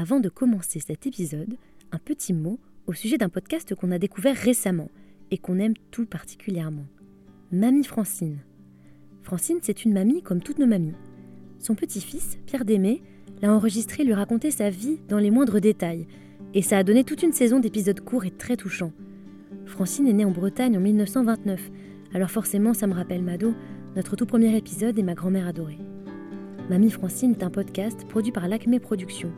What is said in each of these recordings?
Avant de commencer cet épisode, un petit mot au sujet d'un podcast qu'on a découvert récemment et qu'on aime tout particulièrement. Mamie Francine. Francine, c'est une mamie comme toutes nos mamies. Son petit-fils, Pierre Démé, l'a enregistré lui raconter sa vie dans les moindres détails, et ça a donné toute une saison d'épisodes courts et très touchants. Francine est née en Bretagne en 1929, alors forcément ça me rappelle Mado, notre tout premier épisode et ma grand-mère adorée. Mamie Francine est un podcast produit par l'Acme Productions.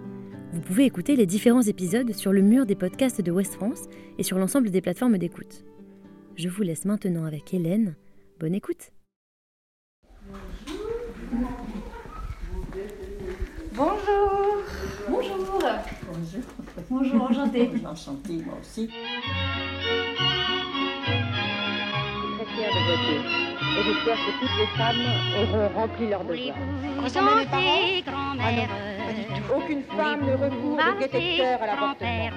Vous pouvez écouter les différents épisodes sur le mur des podcasts de West France et sur l'ensemble des plateformes d'écoute. Je vous laisse maintenant avec Hélène. Bonne écoute. Bonjour. Bonjour. Bonjour. Bonjour, enchantée. Enchantée, moi aussi. très fière de voter. Et j'espère que toutes les femmes auront rempli leur devoir. Mes parents? Ah Aucune femme ne recourt de détecteur à l'avortement.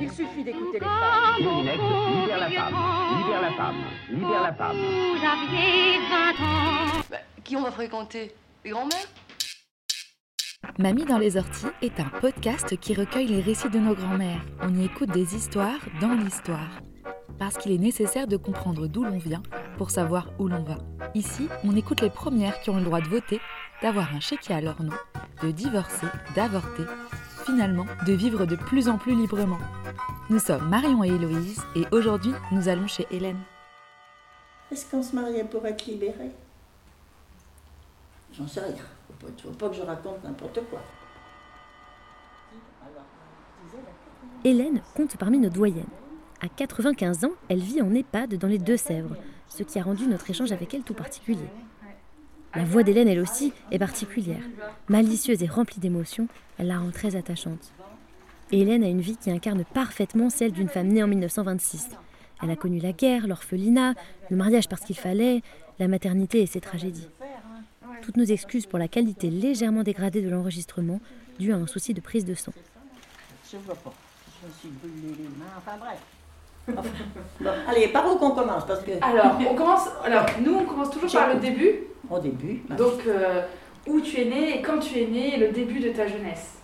Il suffit d'écouter les femmes. Libère la femme, libère la femme, libère la femme. Vous aviez 20 ans. Bah, qui on va fréquenter? Les grands-mères? Mamie dans les orties est un podcast qui recueille les récits de nos grands-mères. On y écoute des histoires dans l'histoire. Parce qu'il est nécessaire de comprendre d'où l'on vient pour savoir où l'on va. Ici, on écoute les premières qui ont le droit de voter, d'avoir un chéquier à leur nom, de divorcer, d'avorter, finalement de vivre de plus en plus librement. Nous sommes Marion et Héloïse et aujourd'hui nous allons chez Hélène. Est-ce qu'on se mariait pour être libéré J'en sais rien. Faut pas, faut pas que je raconte n'importe quoi. Hélène compte parmi nos doyennes. À 95 ans, elle vit en EHPAD dans les Deux-Sèvres, ce qui a rendu notre échange avec elle tout particulier. La voix d'Hélène, elle aussi, est particulière. Malicieuse et remplie d'émotions, elle la rend très attachante. Hélène a une vie qui incarne parfaitement celle d'une femme née en 1926. Elle a connu la guerre, l'orphelinat, le mariage parce qu'il fallait, la maternité et ses tragédies. Toutes nos excuses pour la qualité légèrement dégradée de l'enregistrement, due à un souci de prise de bref. Enfin, bon, allez, par où qu'on commence Parce que Alors, on commence. Alors, nous, on commence toujours par le début. au début, bah, Donc, euh, où tu es né et quand tu es né, et le début de ta jeunesse.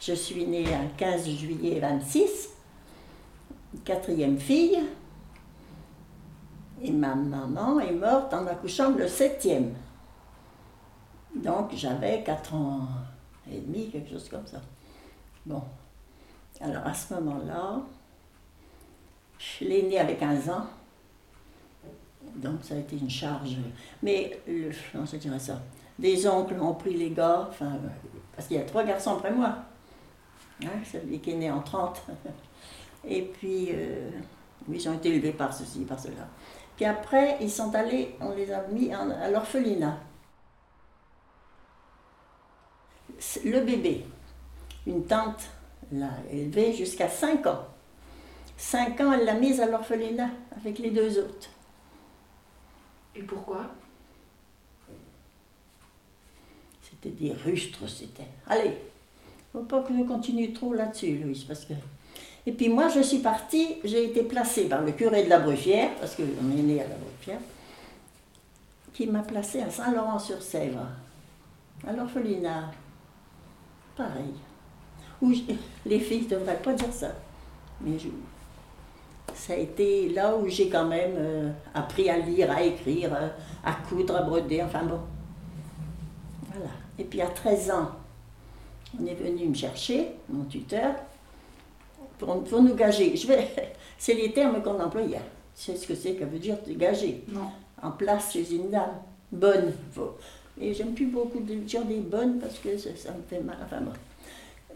je suis née un 15 juillet 26, quatrième fille. Et ma maman est morte en accouchant le septième. Donc j'avais 4 ans et demi, quelque chose comme ça. Bon. Alors à ce moment-là, je l'ai née avec 15 ans. Donc ça a été une charge. Mais, le, comment je dirais ça? Des oncles ont pris les gars, euh, parce qu'il y a trois garçons après moi. Hein, celui qui est né en 30. Et puis, euh, ils ont été élevés par ceci, par cela. Puis après, ils sont allés, on les a mis à l'orphelinat. Le bébé, une tante l'a élevé jusqu'à 5 ans. 5 ans, elle l'a mise à l'orphelinat avec les deux autres. Et pourquoi? C'était des rustres, c'était. Allez, faut pas que je continue trop là-dessus, Louise, parce que. Et puis moi, je suis partie, j'ai été placée par le curé de la Bruffière, parce qu'on est né à la Bruffière, qui m'a placée à Saint-Laurent-sur-Sèvre, à l'orphelinat. Pareil. Où je- les filles ne devraient pas dire ça, mais je- ça a été là où j'ai quand même euh, appris à lire, à écrire, euh, à coudre, à broder, enfin bon. Voilà. Et puis à 13 ans, on est venu me chercher, mon tuteur, pour, pour nous gager. Je vais, c'est les termes qu'on employait. C'est ce que c'est que veut dire te gager. Non. En place chez une dame. Bonne. Faut- Et j'aime plus beaucoup de dire des bonnes parce que ça, ça me fait mal. Enfin bon.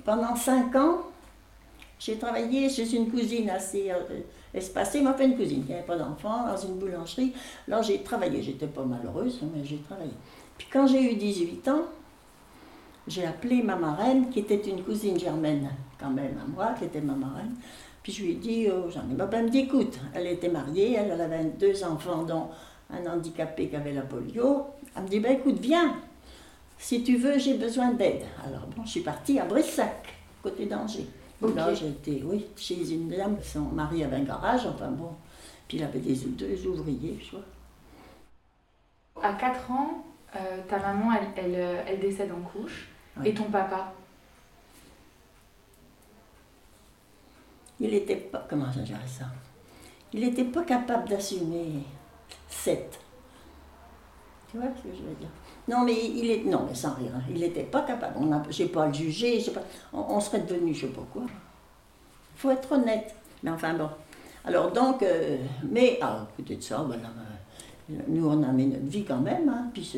Pendant 5 ans, j'ai travaillé chez une cousine assez euh, espacée, enfin une cousine qui n'avait pas d'enfant, dans une boulangerie. Alors j'ai travaillé, j'étais pas malheureuse, mais j'ai travaillé. Puis quand j'ai eu 18 ans, j'ai appelé ma marraine, qui était une cousine germaine quand même à moi, qui était ma marraine. Puis je lui ai dit, oh, j'en ai marre. Elle me dit, écoute, elle était mariée, elle, elle avait deux enfants, dont un handicapé qui avait la polio. Elle me dit, ben écoute, viens, si tu veux, j'ai besoin d'aide. Alors bon, je suis partie à Brissac, côté d'Angers. Là, j'étais, oui, chez une dame, son mari avait un garage, enfin bon. Puis il avait des, deux ouvriers, je vois. À 4 ans, euh, ta maman, elle, elle, euh, elle, décède en couche. Et ton papa? Il n'était pas, comment je dirais ça? Il n'était pas capable d'assumer 7. Tu vois ce que je veux dire? Non, mais il est, non, mais sans rire, hein. il n'était pas capable. On a, j'ai pas à le juger, pas, on, on serait devenu, je sais pas quoi. Il faut être honnête. Mais enfin bon. Alors donc, euh, mais à côté de ça, ben là, euh, nous on a mis notre vie quand même. Hein, puis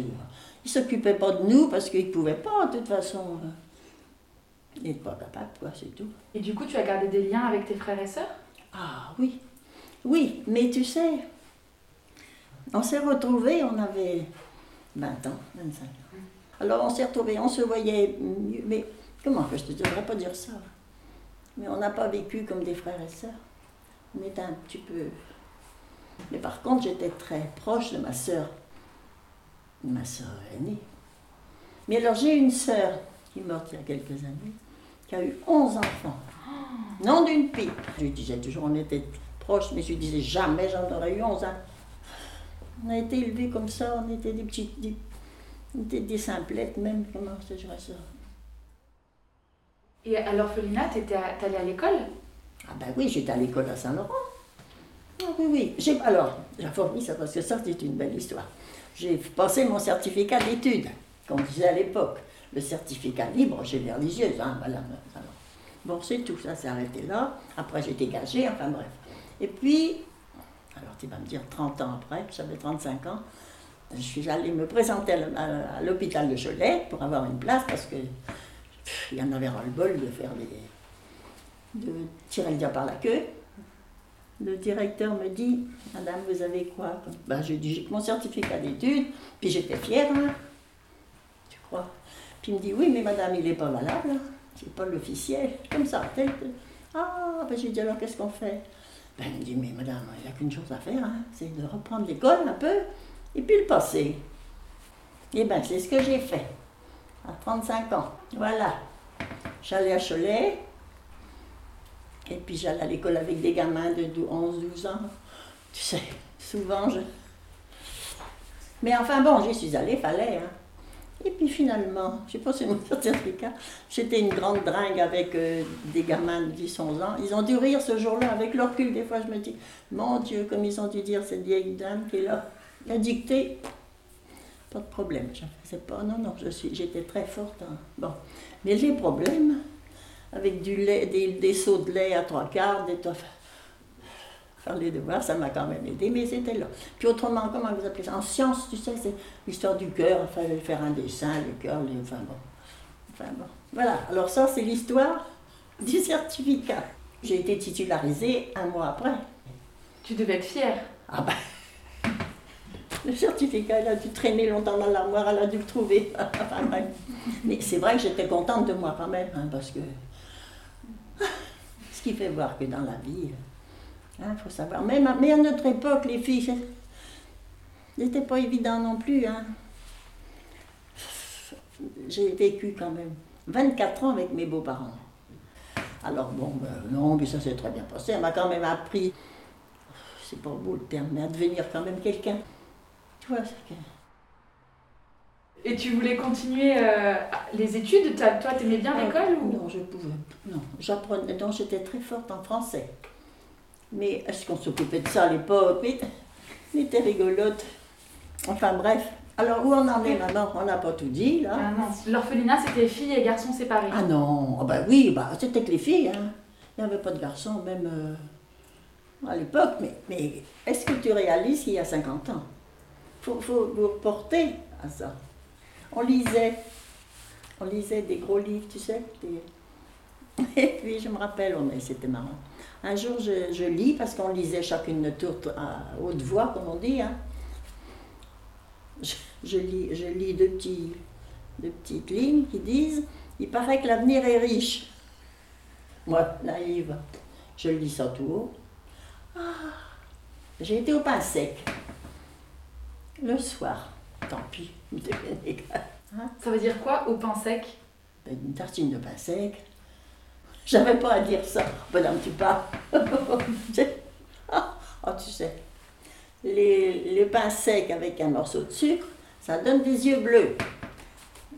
il s'occupait pas de nous parce qu'il pouvait pas, de toute façon. euh, Il n'est pas capable, quoi, c'est tout. Et du coup, tu as gardé des liens avec tes frères et sœurs? Ah oui, oui, mais tu sais, on s'est retrouvés, on avait 20 ans, 25 ans. Alors on s'est retrouvés, on se voyait mieux, mais comment que je ne devrais pas dire ça? Mais on n'a pas vécu comme des frères et sœurs. On était un petit peu... Mais par contre, j'étais très proche de ma sœur, ma sœur aînée. Mais alors j'ai une sœur qui est morte il y a quelques années, qui a eu 11 enfants. Non d'une pipe. Je lui disais toujours, on était proches, mais je lui disais jamais j'en aurais eu 11 ans. On a été élevés comme ça, on était des petites, des, on était des simplettes même, comment je dirais ça. Et à l'orphelinat, t'étais t'allais à l'école? Ah ben oui, j'étais à l'école à Saint-Laurent. Ah oui, oui. J'ai, alors, fourni ça parce que ça, c'est une belle histoire. J'ai passé mon certificat d'études, comme on disait à l'époque. Le certificat libre chez les religieuses, hein, voilà. Bon, c'est tout, ça s'est arrêté là. Après, j'ai été gagée, enfin bref. Et puis, tu vas me dire 30 ans après, j'avais 35 ans, je suis allée me présenter à l'hôpital de Cholet pour avoir une place parce que il y en avait ras-le-bol de faire des, de tirer le diable par la queue. Le directeur me dit, Madame, vous avez quoi ben, J'ai dit, j'ai mon certificat d'études, puis j'étais fière, hein. tu crois? Puis il me dit, oui, mais Madame, il n'est pas valable, hein. c'est pas l'officiel, comme ça. que- Ah, ben, j'ai dit, alors qu'est-ce qu'on fait? Ben, Il me dit, mais Madame, il n'y a qu'une chose à faire, hein, c'est de reprendre l'école un peu, et puis le passer. Et bien, c'est ce que j'ai fait, à 35 ans. Voilà. J'allais à Cholet, et puis j'allais à l'école avec des gamins de 11-12 ans. Tu sais, souvent je. Mais enfin bon, j'y suis allée, fallait. Hein. Et puis finalement, j'ai passé mon certificat. J'étais une grande dringue avec euh, des gamins de 10-11 ans. Ils ont dû rire ce jour-là. Avec leur recul, des fois, je me dis, mon Dieu, comme ils ont dû dire cette vieille dame qui est là. La dictée, pas de problème. Je faisais pas, non, non, je suis, j'étais très forte. hein. Bon. Mais les problèmes, avec du lait, des, des seaux de lait à trois quarts, des toffes. Faire les devoirs, ça m'a quand même aidé, mais c'était là. Puis autrement, comment vous appelez ça? En sciences, tu sais, c'est l'histoire du cœur, il fallait faire un dessin, le cœur, les... enfin bon. Enfin bon. Voilà, alors ça, c'est l'histoire du certificat. J'ai été titularisée un mois après. Tu devais être fière. Ah ben, le certificat, elle a dû traîner longtemps dans l'armoire, elle a dû le trouver. Mais c'est vrai que j'étais contente de moi quand même, hein, parce que ce qui fait voir que dans la vie, il faut savoir. Même à, mais à notre époque, les filles, c'était pas évident non plus. Hein. J'ai vécu quand même 24 ans avec mes beaux-parents. Alors bon, ben, non, mais ça s'est très bien passé. Elle m'a quand même appris c'est pas beau le terme, mais à devenir quand même quelqu'un. Tu vois, Et tu voulais continuer euh, les études? Toi, t'aimais bien l'école ou? Non, je pouvais. Non, j'apprenais. Donc j'étais très forte en français. Mais est-ce qu'on s'occupait de ça à l'époque? Mais était rigolote. Enfin bref. Alors où on en est maintenant? On n'a pas tout dit là. Ah non, l'orphelinat, c'était filles et garçons séparés. Ah non, ah bah oui, bah, c'était que les filles. Hein. Il n'y avait pas de garçons, même euh, à l'époque. Mais, mais est-ce que tu réalises qu'il y a 50 ans? Il faut, faut vous reporter à ça. On lisait, on lisait des gros livres, tu sais. des- Et puis je me rappelle, oh, c'était marrant. Un jour, je, je lis, parce qu'on lisait chacune notre tour à haute voix, comme on dit. Hein. Je, je lis, je lis deux, petits, deux petites lignes qui disent Il paraît que l'avenir est riche. Moi, naïve, je lis ça tout haut. Ah, J'ai été au pain sec. Le soir, tant pis. Hein Ça veut dire quoi au pain sec? Ben, Une tartine de pain sec. J'avais pas à dire ça. Madame, tu parles. Oh, tu sais, les, les pains secs avec un morceau de sucre, ça donne des yeux bleus.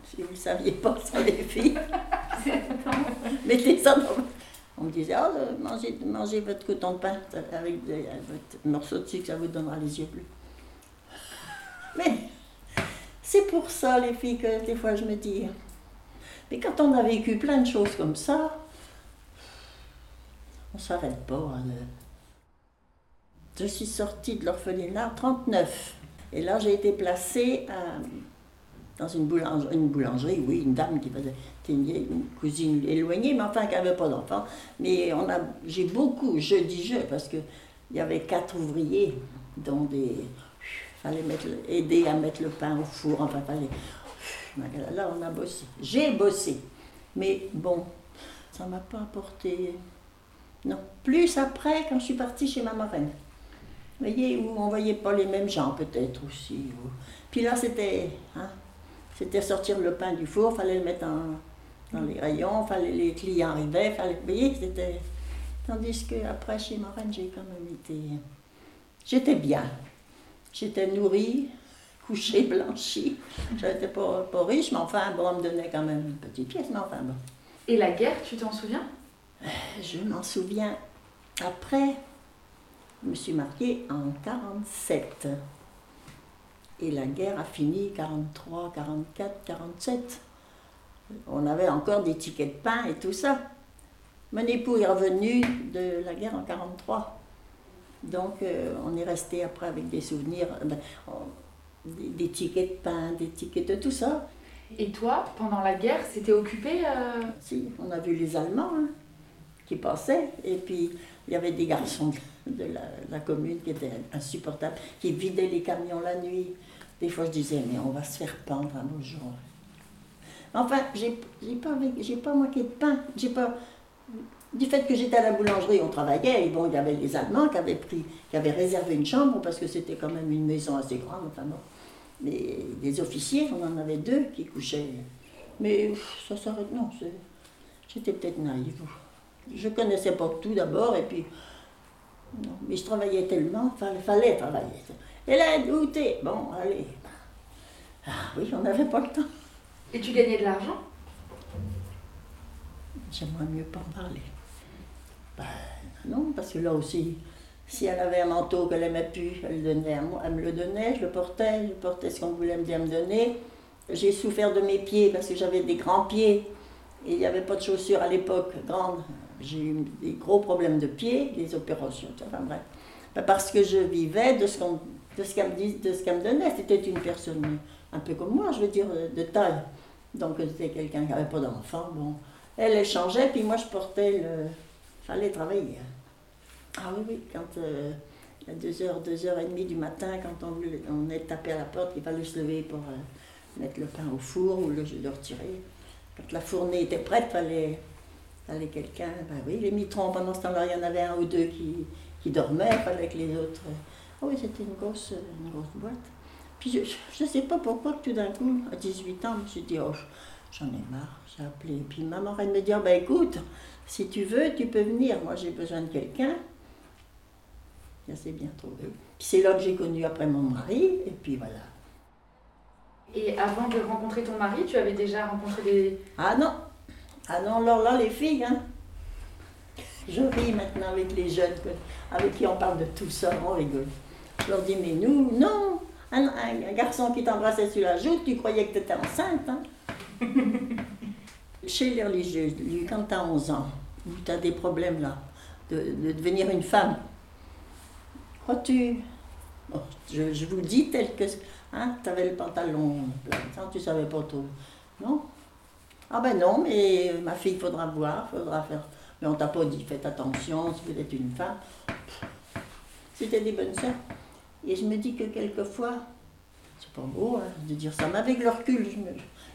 Si vous ne saviez pas ça, les filles, mettez ça dans. On me disait, oh, euh, mangez, mangez votre coton de pain avec des- votre morceau de sucre, ça vous donnera les yeux bleus. Mais c'est pour ça, les filles, que des fois je me dis. Mais quand on a vécu plein de choses comme ça, s'arrête pas. hein, Je suis sortie de l'orphelinat en 39. Et là, j'ai été placée à- dans une boulangerie, oui, une dame qui faisait, une, cousine éloignée, mais enfin qui n'avait pas d'enfant. Mais on a, j'ai beaucoup, je dis je, parce qu'il y avait quatre ouvriers, dont des. fallait mettre, aider à mettre le pain au four, enfin, fallait. Là, on a bossé. J'ai bossé. Mais bon, ça ne m'a pas apporté. Non. Plus après, quand je suis partie chez ma marraine. Vous voyez, où on ne voyait pas les mêmes gens, peut-être aussi. Puis là, c'était. hein, c'était sortir le pain du four, fallait le mettre dans les rayons, fallait, les clients arrivaient, fallait. Vous voyez, c'était. Tandis qu'après, chez Marraine, j'ai quand même été. J'étais bien. J'étais nourrie, couchée, blanchie. Je n'étais pas, pas riche, mais enfin, bon, on me donnait quand même une petite pièce, mais enfin, bon. Et la guerre, tu t'en souviens? Je m'en souviens. Après, je me suis mariée en 47. Et la guerre a fini 43, 44, 47. On avait encore des tickets de pain et tout ça. Mon époux est revenu de la guerre en 43. Donc, euh, on est resté après avec des souvenirs, euh, ben, on- des, des tickets de pain, des tickets de tout ça. Et toi, pendant la guerre, c'était occupé euh, Si, on a vu les Allemands hein, qui passaient, et puis il y avait des garçons de la, commune qui étaient insupportables, qui vidaient les camions la nuit. Des fois, je disais, mais on va se faire pendre un beau jour. Enfin, j'ai pas, pas manqué de pain. J'ai pas, du fait que j'étais à la boulangerie, on travaillait, et bon, il y avait les Allemands qui avaient, pris, qui avaient réservé une chambre, parce que c'était quand même une maison assez grande, enfin bon. Mais des officiers, on en avait deux qui couchaient. Mais ça s'arrête, non, j'étais peut-être naïve. Je connaissais pas tout d'abord, et puis, non, mais je travaillais tellement, il fallait, fallait travailler. Hélène, où t'es Bon, allez. Ah oui, on n'avait pas le temps. Et tu gagnais de l'argent? J'aimerais mieux pas en parler. Ben, non, parce que là aussi, si elle avait un manteau qu'elle aimait plus, elle, le donnait à moi, elle me le donnait, je le portais, je portais ce qu'on voulait me dire me donner. J'ai souffert de mes pieds parce que j'avais des grands pieds et il n'y avait pas de chaussures à l'époque grandes. J'ai eu des gros problèmes de pieds, des opérations, enfin bref. Ben, parce que je vivais de ce qu'on qu'elle me, de ce qu'elle me donnait. C'était une personne un peu comme moi, je veux dire, de taille. Donc c'était quelqu'un qui n'avait pas d'enfant. Bon, elle échangeait, puis moi je portais le. Fallait travailler. Ah oui, oui, quand euh, à 2h, 2h30 du matin, quand on, on est tapé à la porte, il fallait se lever pour euh, mettre le pain au four ou le, le retirer. Quand la fournée était prête, il fallait, fallait quelqu'un. Ben oui, les mitrons, pendant ce temps-là, il y en avait un ou deux qui, qui dormaient, fallait que les autres. Ah oui, c'était une grosse, une grosse boîte. Puis je ne sais pas pourquoi tout d'un coup, à 18 ans, je me suis dit, oh, j'en ai marre, j'ai appelé. Puis maman, elle me dit, Ah, ben écoute, si tu veux, tu peux venir. Moi, j'ai besoin de quelqu'un. Ça s'est bien trouvé. Puis c'est là que j'ai connu après mon mari, et puis voilà. Et avant de rencontrer ton mari, tu avais déjà rencontré des... Ah non, ah non, alors là, les filles, hein. Je ris maintenant avec les jeunes avec qui on parle de tout ça, on rigole. Je leur dis, mais nous, non, un, garçon qui t'embrassait sur la joue, tu croyais que tu étais enceinte, hein. Chez les religieuses, quand tu as 11 ans, où tu as des problèmes là, de, de devenir une femme, crois-tu? Je, je vous dis tel que. Hein, tu avais le pantalon tu savais pas tout. Non? Ah ben non, mais ma fille, il faudra voir, faudra faire. Mais on t'a pas dit, faites attention, si vous êtes une femme. C'était des bonnes sœurs. Et je me dis que quelquefois, c'est pas beau hein, de dire ça, mais avec le recul, je me,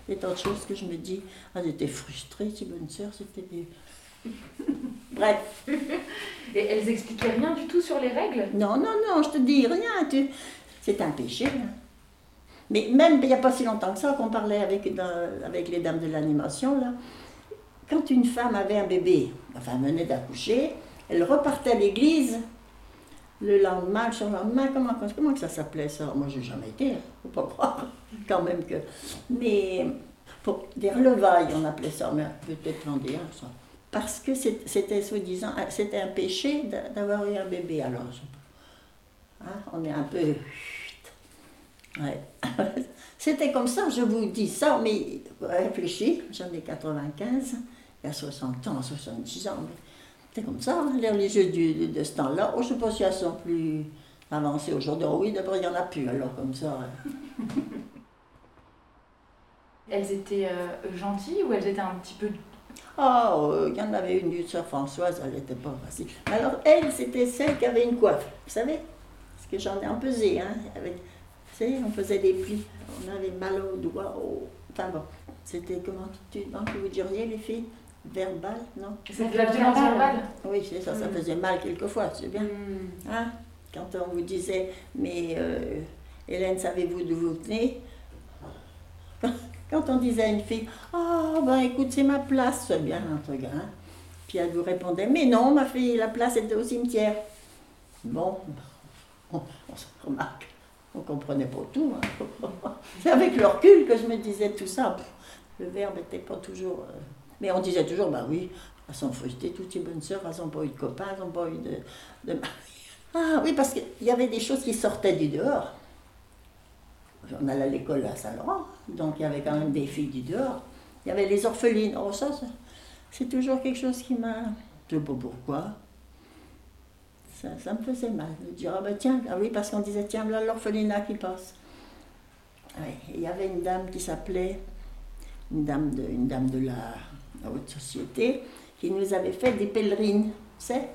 il y a tant de choses que je me dis, ah, elles étaient frustrées, ces bonnes sœurs, c'était des. Bref. Et elles expliquaient rien du tout sur les règles? Non, non, non, je te dis rien. Tu... C'est un péché. hein. Mais même il n'y a pas si longtemps que ça qu'on parlait avec, avec les dames de l'animation, là. Quand une femme avait un bébé, enfin venait d'accoucher, elle repartait à l'église le lendemain, le surlendemain, comment, comment que ça s'appelait ça? Moi, j'ai jamais été, hein, faut pas croire, quand même que. Mais pour des relevailles, on appelait ça, mais peut-être vendéen, ça. parce que c'était soi-disant, ah, c'était un péché d'a- d'avoir eu un bébé. Alors, hein, on est un peu. Ouais. C'était comme ça, je vous dis ça, mais réfléchis, j'en ai 95, il y a 60 ans, 70 ans, c'était comme ça, hein, les jeux du- de ce temps-là. Oh, je ne sais pas si elles sont plus avancées aujourd'hui. Oh oui, d'abord, il n'y en a plus, alors comme ça. Elles étaient euh, gentilles ou elles étaient un petit peu. Ah, euh, il y en avait une d'une sœur Françoise, elle n'était pas facile. Alors, elle, c'était celle qui avait une coiffe, vous savez Parce que j'en ai un pesé, hein. Avec, on faisait des plis. On avait mal aux doigts, au... Enfin bon, c'était comment tu, comment que vous diriez, les filles? Verbal, non? C'était de la violence verbale Oui, c'est ça, ça faisait mal quelquefois, c'est bien. Hein? Quand on vous disait, mais euh, Hélène, savez-vous d'où vous venez? Quand on disait à une fille, ah ben écoute, c'est ma place, c'est bien un truc, hein? Puis elle vous répondait, mais non, ma fille, la place était au cimetière. Bon, on, on se remarque, on comprenait pas tout. hein. C'est avec le recul que je me disais tout ça. Le verbe n'était pas toujours. euh, Mais on disait toujours, bah oui, elles sont frustrées, toutes ces bonnes sœurs, elles n'ont pas eu de copains, elles n'ont pas eu de. Ah oui, parce qu'il y avait des choses qui sortaient du dehors. On allait à l'école à Saint-Laurent, donc il y avait quand même des filles du dehors. Il y avait les orphelines. Oh, ça, ça, c'est toujours quelque chose qui m'a. Je ne sais pas pourquoi. Ça, ça me faisait mal de dire, ah ben tiens, ah oui, parce qu'on disait, tiens, voilà l'orphelinat qui passe. Il y avait une dame qui s'appelait, une dame de, une dame de la, haute société, qui nous avait fait des pèlerines, tu sais,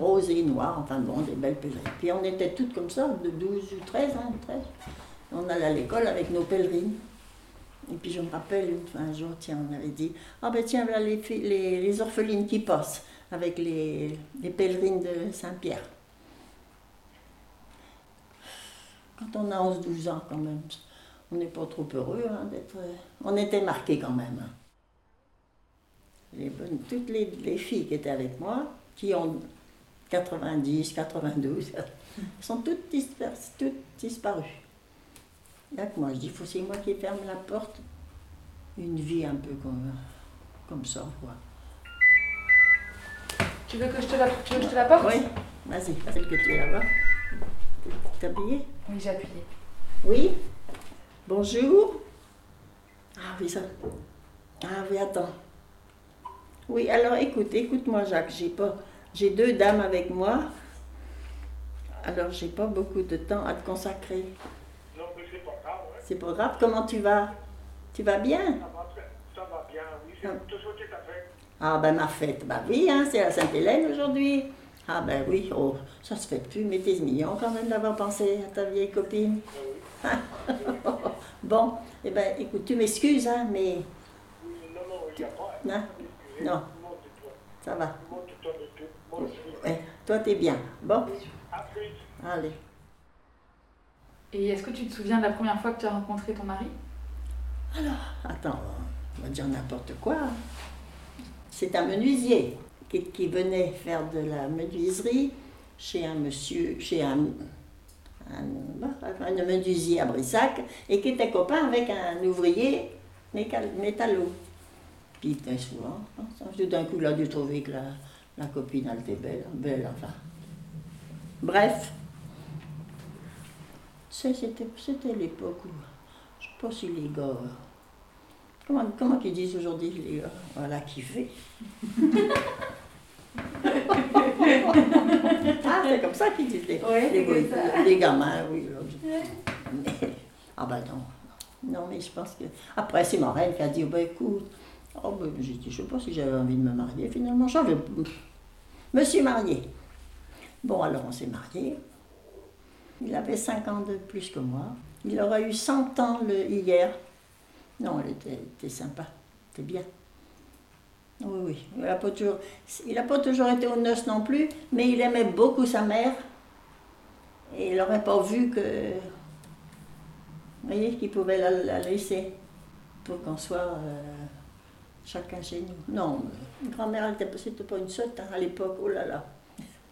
roses et noires, enfin bon, des belles pèlerines. Puis on était toutes comme ça, de 12 ou 13, hein, 13. On allait à l'école avec nos pèlerines. Et puis je me rappelle un jour, tiens, on avait dit, ah ben tiens, voilà les, les, les orphelines qui passent avec les, pèlerines de Saint-Pierre. Quand on a 11-12 ans quand même, on n'est pas trop heureux hein, d'être... On était marqués quand même. hein. Toutes les, les filles qui étaient avec moi, qui ont 90, 92, sont toutes, disperses, toutes disparues. A que moi, je dis, c'est moi qui ferme la porte. Une vie un peu comme, comme ça, quoi. Tu veux que je te la, tu veux que je te la porte Oui, vas-y, celle que tu es là-bas. T'es habillée Oui, j'ai appuyé. Oui? Bonjour? Ah oui, ça. Ah oui, attends. Oui, alors écoute, écoute-moi, Jacques, j'ai pas. J'ai deux dames avec moi. Alors, j'ai pas beaucoup de temps à te consacrer. Non, mais c'est pas grave. C'est pas grave, comment tu vas? Tu vas bien? Ça va, très- ça va bien, oui. C'est pour te souhaiter ta fête. Ah ben ma fête, bah oui, hein, c'est à Sainte-Hélène aujourd'hui. Ah ben oui, oh, ça se fait plus, mais t'es mignon quand même d'avoir pensé à ta vieille copine. bon, eh ben écoute, tu m'excuses, hein, mais non, non, il n'y a pas. Non, ça va. Ouais, toi t'es bien. Bon, allez. Et est-ce que tu te souviens de la première fois que tu as rencontré ton mari? Attends, on va dire n'importe quoi. C'est un menuisier qui, venait faire de la menuiserie chez un monsieur, chez un, un, un menuisier à Brissac, et qui était copain avec un ouvrier métallo. Puis souvent. hein. Tout d'un coup, il a dû trouver que la, la copine, elle était belle, belle, enfin. Bref. C'était l'époque où, je sais pas si les gars... euh, Comment, comment qu'ils disent aujourd'hui les gars Voilà, kiffer. ah, c'est comme ça qu'ils disent les, Ouais, les, gamins, oui. Mais- ah ben non. Non, mais je pense que... Après, c'est ma reine qui a dit, oh, ben écoute, oh, ben, j'ai dit, je sais pas si j'avais envie de me marier. Finalement, j'avais... me suis mariée. Bon, alors on s'est mariés. Il avait 5 ans de plus que moi. Il aura eu 100 ans le, hier. Non, elle était, était sympa. C'était bien. Oui, oui. Il n'a pas, toujours, pas toujours été aux noces non plus, mais il aimait beaucoup sa mère. Et il n'aurait pas vu que. Vous voyez, qu'il pouvait la, la laisser pour qu'on soit euh, chacun chez nous. Non, mais grand-mère, elle était- c'était pas une sotte hein, à l'époque. Oh là là.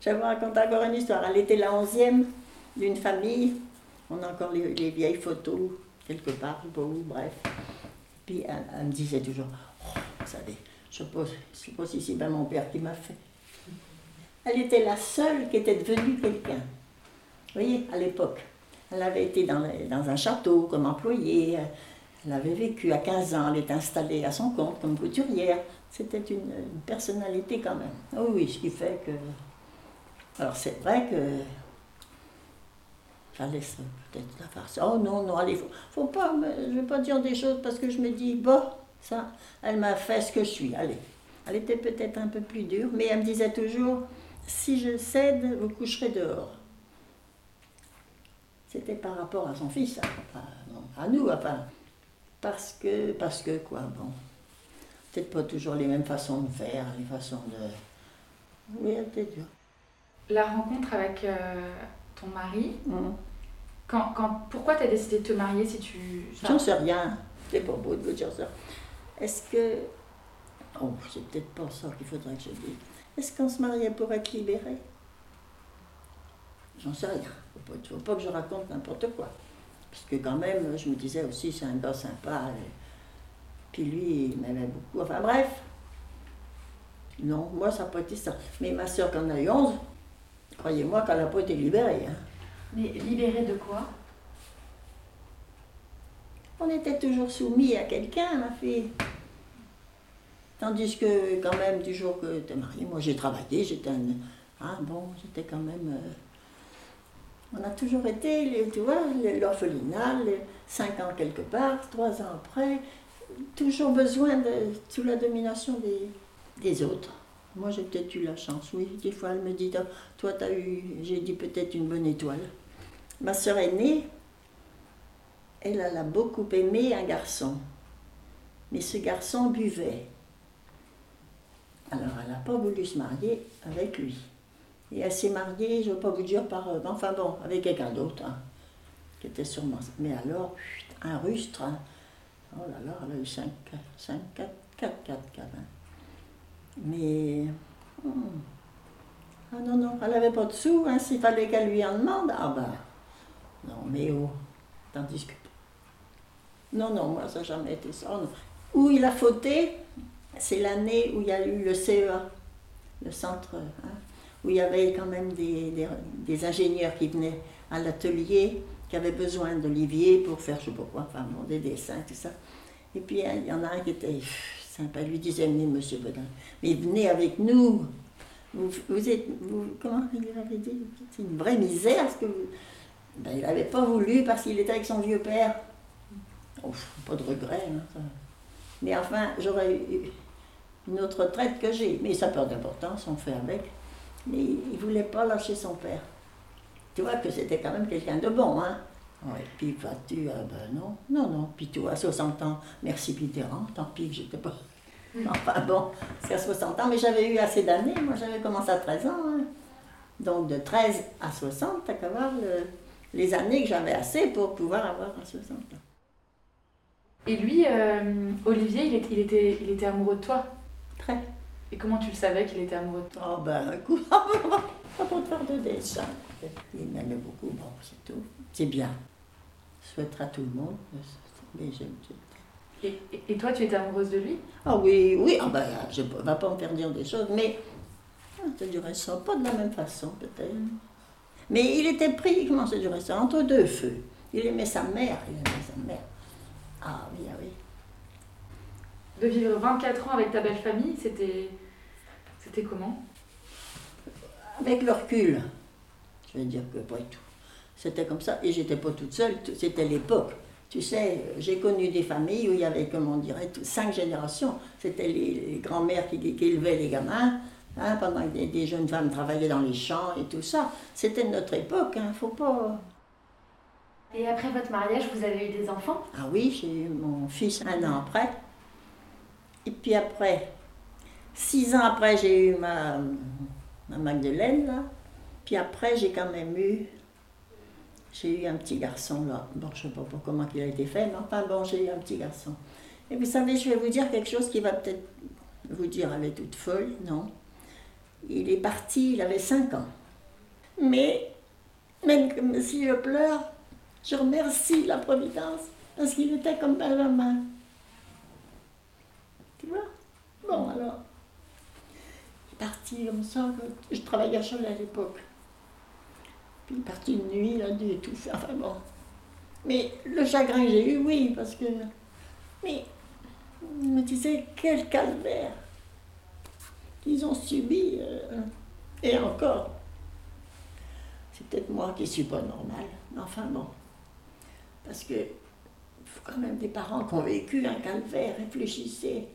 Je vais vous raconter encore une histoire. Elle était la onzième d'une famille. On a encore les vieilles photos, quelque part, je bref. Puis elle, me disait toujours, Oh, vous savez, Je suppose, je suppose si c'est bien mon père qui m'a fait. Elle était la seule qui était devenue quelqu'un. Vous voyez, à l'époque. Elle avait été dans, dans un château comme employée. Elle avait vécu à 15 ans. Elle était installée à son compte comme couturière. C'était une, personnalité quand même. Oui, oui, ce qui fait que. Alors c'est vrai que. Fallait ça, peut-être la ça. Oh non, non, allez, faut, faut pas. Je vais pas dire des choses parce que je me dis, bon, ça, elle m'a fait ce que je suis. Allez. Elle était peut-être un peu plus dure, mais elle me disait toujours si je cède, vous coucherez dehors. C'était par rapport à son fils, hein, à nous, enfin. Parce que, parce que quoi, bon. Peut-être pas toujours les mêmes façons de faire, les façons de. Oui, elle était dure. La rencontre avec euh, ton mari, Mhm. quand, quand, pourquoi tu as décidé de te marier si tu... J'en sais rien. C'est pas beau de vous dire ça. Est-ce que. Oh, c'est peut-être pas ça qu'il faudrait que je dise. Est-ce qu'on se mariait pour être libéré? J'en sais rien. Faut pas, faut pas que je raconte n'importe quoi. Parce que quand même, je me disais aussi, c'est un gars sympa. et- Puis lui, il m'aimait beaucoup. Enfin bref. Non, moi, ça n'a pas été ça. Mais ma soeur, quand elle a eu 11, croyez-moi qu'elle n'a pas été libérée. hein. Mais libéré de quoi? On était toujours soumis à quelqu'un, ma fille. Tandis que, quand même, du jour que tu es mariée, moi j'ai travaillé, j'étais un. Ah bon, j'étais quand même. euh, On a toujours été, les- tu vois, l'orphelinat, cinq ans quelque part, trois ans après, toujours besoin de. sous la domination des, des autres. Moi j'ai peut-être eu la chance, oui. Des fois elle me dit, Ah, toi tu as eu, j'ai dit peut-être une bonne étoile. Ma sœur aînée, elle, elle a beaucoup aimé un garçon. Mais ce garçon buvait. Alors, elle n'a pas voulu se marier avec lui. Et elle s'est mariée, je ne vais pas vous dire par. euh, Enfin bon, avec quelqu'un d'autre, hein, qui était sûrement. Mais alors, un rustre. hein. Oh là là, elle a eu 5, 5 4, 4, 4, 4. Mais. hmm. Ah non, non, elle n'avait pas de sous, hein, s'il fallait qu'elle lui en demande. Ah ben. Non, mais oh. Tandis que. Non, non, moi, ça n'a jamais été ça. Où il a fauté, c'est l'année où il y a eu le CEA, le centre, hein, où il y avait quand même des, des, des ingénieurs qui venaient à l'atelier, qui avaient besoin d'Olivier pour faire, je sais pas quoi, enfin, bon, des dessins, tout ça. Et puis, hein, il y en a un qui était sympa, lui disait, venez, monsieur Bedin, mais venez avec nous. Vous, vous êtes, vous, comment il avait dit? C'est une vraie misère, ce que vous... Ben, il n'avait pas voulu parce qu'il était avec son vieux père. Ouf, pas de regret. hein. Mais enfin, j'aurais eu une autre retraite que j'ai. Mais ça n'a pas d'importance, on fait avec. Mais il ne voulait pas lâcher son père. Tu vois que c'était quand même quelqu'un de bon, hein Ouais, puis vas-tu, ah ben non, non, non. Puis toi, à 60 ans, merci Mitterrand, tant pis que j'étais pas. Enfin bon, c'est à 60 ans, mais j'avais eu assez d'années. Moi, j'avais commencé à 13 ans. hein. Donc de 13 à 60, t'as qu'à voir le- les années que j'avais assez pour pouvoir avoir à 60 ans. Et lui, euh, Olivier, il, est- il était, il était amoureux de toi? Très. Et comment tu le savais qu'il était amoureux de toi? Oh ben, un coup, pas pour te faire de dessin. Il m'aimait beaucoup, bon, c'est tout. C'est bien. À tout le monde, mais et, et- toi, tu étais amoureuse de lui? Ah oui, oui, ah ben, je ne vais pas me faire dire des choses, mais ah, je te dirais ça, pas de la même façon peut-être. Mais il était pris, comment je dirais ça, entre deux feux. Il aimait sa mère, il aimait sa mère. Ah oui, ah oui. De vivre 24 ans avec ta belle famille, c'était. C'était comment? Avec le recul, je vais dire que pas tout. C'était comme ça, et j'étais pas toute seule, c'était l'époque. Tu sais, j'ai connu des familles où il y avait, comment on dirait, cinq générations. C'était les, les grands-mères qui, qui élevaient les gamins, hein, pendant que des, des jeunes femmes travaillaient dans les champs et tout ça. C'était notre époque, hein, faut pas... Et après votre mariage, vous avez eu des enfants? Ah oui, j'ai eu mon fils un an après. Et puis après, six ans après, j'ai eu ma, ma Magdeleine, là. Puis après, j'ai quand même eu, j'ai eu un petit garçon, là. Bon, je ne sais pas comment il a été fait, mais enfin bon, j'ai eu un petit garçon. Et vous savez, je vais vous dire quelque chose qui va peut-être vous dire, est toute folle, non? Il est parti, il avait cinq ans. Mais, même si je pleure, je remercie la Providence parce qu'il était comme Benjamin. Tu vois? Bon, alors, parti comme ça. Je travaillais à Cholet à l'époque. Puis parti de nuit, là, de tout faire. Enfin. Mais le chagrin que j'ai eu, oui, parce que. Mais je me disais, quel calvaire qu'ils ont subi. euh, et encore. C'est peut-être moi qui suis pas normale. Mais Enfin bon. Parce que. Faut quand même des parents qui ont vécu un calvaire, réfléchissez.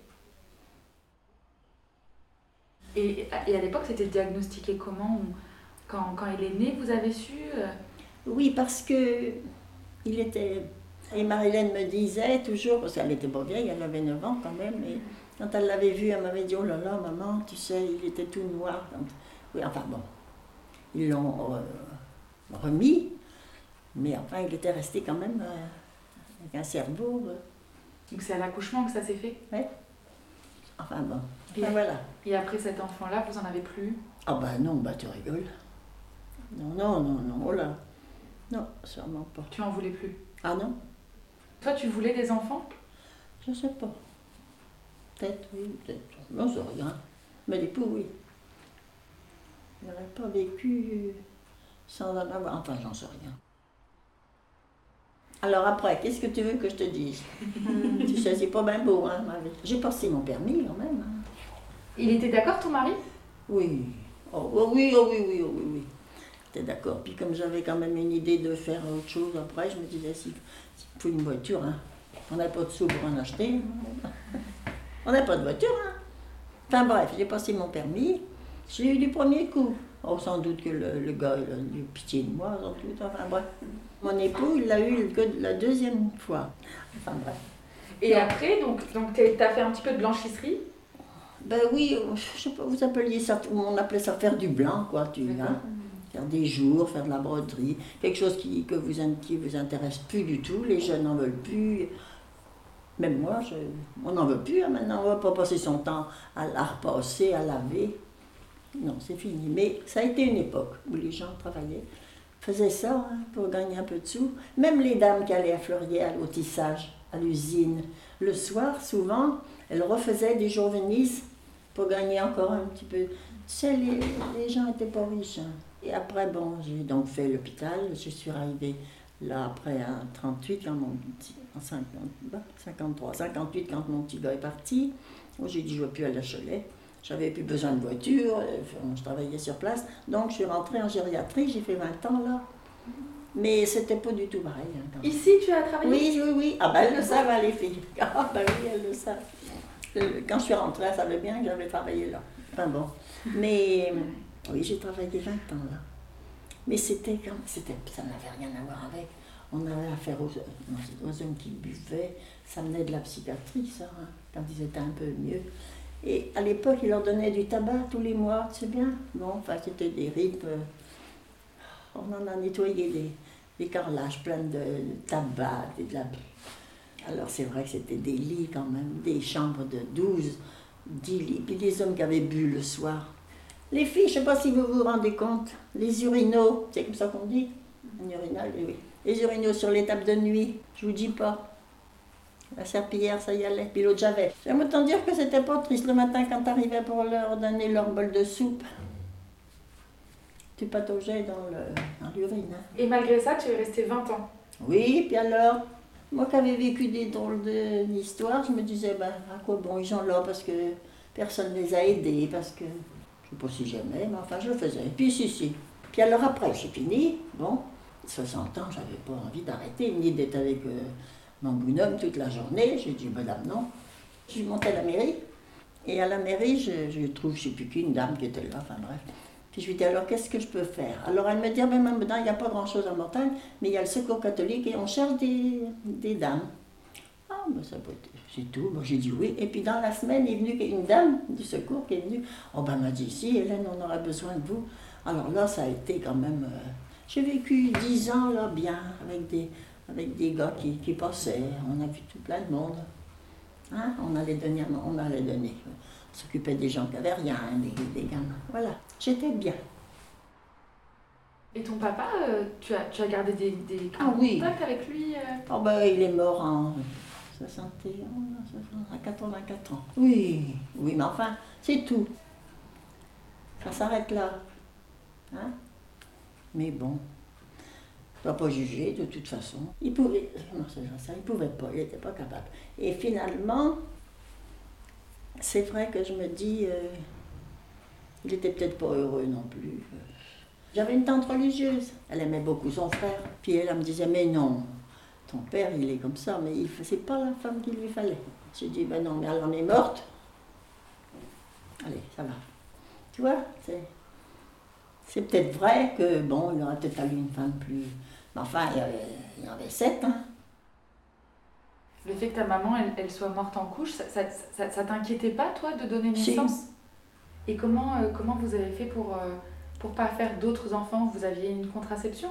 Et, et à l'époque, c'était diagnostiqué comment quand, quand il est né, vous avez su euh, Oui, parce que il était. Et Marilène me disait toujours, parce qu'elle était pas vieille, elle avait 9 ans quand même, et quand elle l'avait vu, elle m'avait dit Oh là là, maman, tu sais, il était tout noir. Quand- Oui, enfin bon. Ils l'ont euh, remis, mais enfin, il était resté quand même euh, avec un cerveau. euh, Donc c'est à l'accouchement que ça s'est fait? enfin bon. Et, voilà. et après cet enfant-là, vous en avez plus Ah bah non, bah tu rigoles. Non, non, non, non, oh là. Non, sûrement pas. Tu en voulais plus Ah non Toi, tu voulais des enfants? Je sais pas. Peut-être, oui, peut-être. Non, c'est rien. Mais l'époux, oui. Il n'aurait pas vécu sans en avoir. Enfin, j'en sais rien. Alors après, qu'est-ce que tu veux que je te dise? Tu sais, c'est pas bien beau, hein, ma vie. J'ai passé mon permis quand même. hein. Il était d'accord, ton mari? Oui. Oh, oh oui, oh oui, oui, oh oui, oui. J'étais d'accord. Puis comme j'avais quand même une idée de faire autre chose après, je me disais, s'il faut une voiture, hein. on n'a pas de sous pour en acheter. On n'a pas de voiture. Hein. Enfin bref, j'ai passé mon permis. Je l'ai eu du premier coup. Oh, sans doute que le, le gars, il a eu pitié de moi, sans doute. Enfin bref. Mon époux, il l'a eu que la deuxième fois. Enfin bref. Et après, donc, donc tu as fait un petit peu de blanchisserie? Ben oui, je sais pas, vous appeliez ça, on appelait ça faire du blanc, quoi, tu hein. Faire des jours, faire de la broderie, quelque chose qui, que vous, vous intéresse plus du tout, les jeunes n'en veulent plus. Même moi, on n'en veut plus, hein, maintenant, on va pas passer son temps à la repasser, à laver. Non, c'est fini. Mais ça a été une époque où les gens travaillaient, faisaient ça hein, pour gagner un peu de sous. Même les dames qui allaient à Fleurières, au tissage, à l'usine, le soir, souvent, elles refaisaient des jours Venise pour gagner encore un petit peu. Tu sais, les, les gens n'étaient pas riches. hein. Et après, bon, j'ai donc fait l'hôpital. Je suis arrivée là après à 38, quand mon petit, en 50, bah, 53, 58, quand mon petit gars est parti. J'ai dit, je ne vais plus aller à Cholet. J'avais plus besoin de voiture, je travaillais sur place. Donc, je suis rentrée en gériatrie, j'ai fait 20 ans là. Mais c'était pas du tout pareil. hein. Ici, tu as travaillé? Oui, oui, oui. Ah ben elles le savent, les filles. Ah ben oui, elles le savent. Euh, Quand je suis rentrée, elles savaient bien que j'avais travaillé là. Enfin bon. Mais oui, j'ai travaillé 20 ans là. Mais c'était comme... C'était, ça n'avait rien à voir avec. On avait affaire aux, aux hommes qui buvaient. Ça venait de la psychiatrie, ça, hein, quand ils étaient un peu mieux. Et à l'époque, ils leur donnaient du tabac tous les mois, tu sais bien. Bon, enfin, c'était des ripes. euh, on en a nettoyé des, des carrelages pleins de tabac et de la... Alors c'est vrai que c'était des lits quand même, des chambres de 12, 10 lits, puis des hommes qui avaient bu le soir. Les filles, je ne sais pas si vous vous rendez compte, les urinaux, c'est comme ça qu'on dit Un urinal, oui. Les urinaux sur les tables de nuit, je vous dis pas. La serpillière, ça y allait. Puis l'autre, j'avais. J'aime autant dire que c'était pas triste le matin quand t'arrivais pour leur donner leur bol de soupe. Tu pataugeais dans l'urine. hein. Et malgré ça, tu es resté 20 ans. Oui, puis alors, moi qui avais vécu des drôles de- d'histoires, je me disais, ben, à quoi bon, ils sont là parce que personne ne les a aidés, parce que, je sais pas si j'aimais, mais enfin, je le faisais. Puis si, si. Puis alors après, j'ai fini, bon, 60 ans, j'avais pas envie d'arrêter, ni d'être avec euh, mon bonhomme toute la journée. J'ai dit, madame, non. Je suis montée à la mairie, et à la mairie, je, trouve, je sais plus qui, une dame qui était là, enfin bref. Puis je lui dis alors qu'est-ce que je peux faire? Alors elle me dit, ah, ben maintenant il n'y a pas grand-chose en montagne, mais il y a le secours catholique et on cherche des, des dames. Ah, ben ça peut être, c'est tout. Moi j'ai dit oui. Et puis dans la semaine est venue une dame du secours qui est venue. Oh ben elle m'a dit, si Hélène, on aura besoin de vous. Alors là, ça a été quand même. euh, j'ai vécu dix ans là bien, avec des, avec des gars qui, qui passaient. On a vu tout plein de monde. Hein, on allait donner, on allait donner. On s'occupait des gens qui n'avaient rien, des, des gamins. Voilà, j'étais bien. Et ton papa, euh, tu, as, tu as gardé des, des Ah oui. contacts avec lui euh? Oh ben, il est mort en 61, 60, à 84 ans. Oui, oui, mais enfin, c'est tout. Ça s'arrête là. Hein? Mais bon, ne doit pas juger de toute façon. Il pouvait, non, c'est ça, il pouvait pas, il n'était pas capable. Et finalement, c'est vrai que je me dis, euh, il était peut-être pas heureux non plus. J'avais une tante religieuse, elle aimait beaucoup son frère. Puis elle, elle me disait, mais non, ton père, il est comme ça, mais il c'est pas la femme qu'il lui fallait. J'ai dit, ben non, mais elle en est morte. Allez, ça va. Tu vois, c'est, c'est peut-être vrai que, bon, il aurait peut-être fallu une femme plus... Mais enfin, il y, avait, il y en avait sept, hein. Le fait que ta maman, elle, elle soit morte en couche, ça, ça, ça- ça t'inquiétait pas, toi, de donner Si. naissance? Et comment, euh, comment vous avez fait pour euh, pour pas faire d'autres enfants? Vous aviez une contraception?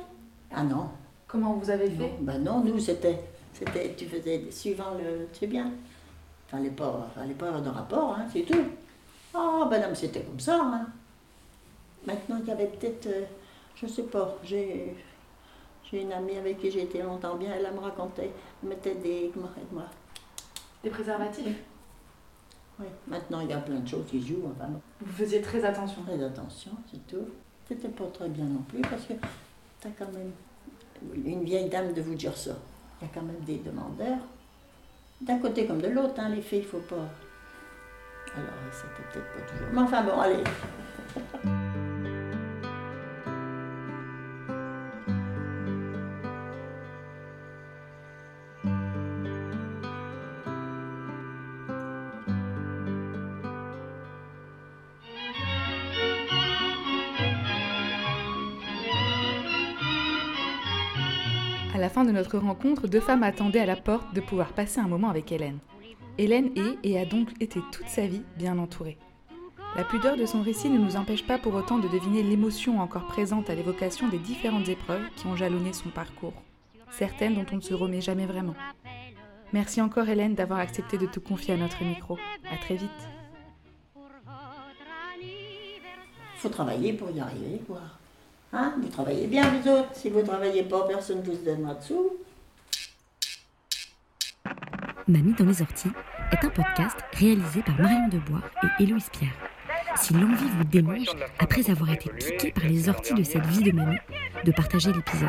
Ah non, Comment vous avez non. fait Ben non, nous, c'était, c'était, tu faisais suivant le, tu sais bien. Fallait pas, fallait pas avoir de rapport, hein, c'est tout. Ah, ben non, c'était comme ça, hein. Maintenant, il y avait peut-être, euh, je sais pas, j'ai, j'ai une amie avec qui j'ai été longtemps bien, elle, me racontait, elle mettait des, comment, aide-moi. Des préservatifs? Oui, maintenant, il y a plein de choses qui jouent, enfin. Vous faisiez très attention. Fais attention, c'est tout. C'était pas très bien non plus parce que t'as quand même une vieille dame de vous dire ça. Il y a quand même des demandeurs. D'un côté comme de l'autre, hein, les filles, il faut pas. Alors, c'était peut-être pas toujours. Mais enfin bon, allez. À la fin de notre rencontre, deux femmes attendaient à la porte de pouvoir passer un moment avec Hélène. Hélène est et a donc été toute sa vie bien entourée. La pudeur de son récit ne nous empêche pas pour autant de deviner l'émotion encore présente à l'évocation des différentes épreuves qui ont jalonné son parcours, certaines dont on ne se remet jamais vraiment. Merci encore Hélène d'avoir accepté de te confier à notre micro. À très vite. Faut travailler pour y arriver, quoi. Hein vous travaillez bien, vous autres. Si vous ne travaillez pas, personne ne vous. Mamie dans les orties est un podcast réalisé par Marion Debois et Héloïse Pierre. Si l'envie vous démange, après avoir été piqué par les orties de cette vie de mamie, de partager l'épisode,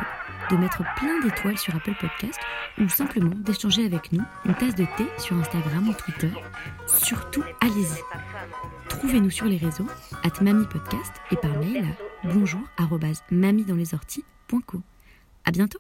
de mettre plein d'étoiles sur Apple Podcast ou simplement d'échanger avec nous une tasse de thé sur Instagram ou Twitter, surtout allez-y. Trouvez-nous sur les réseaux, at mamipodcast et par mail bonjour arobase mamie dans les orties.co. À bientôt!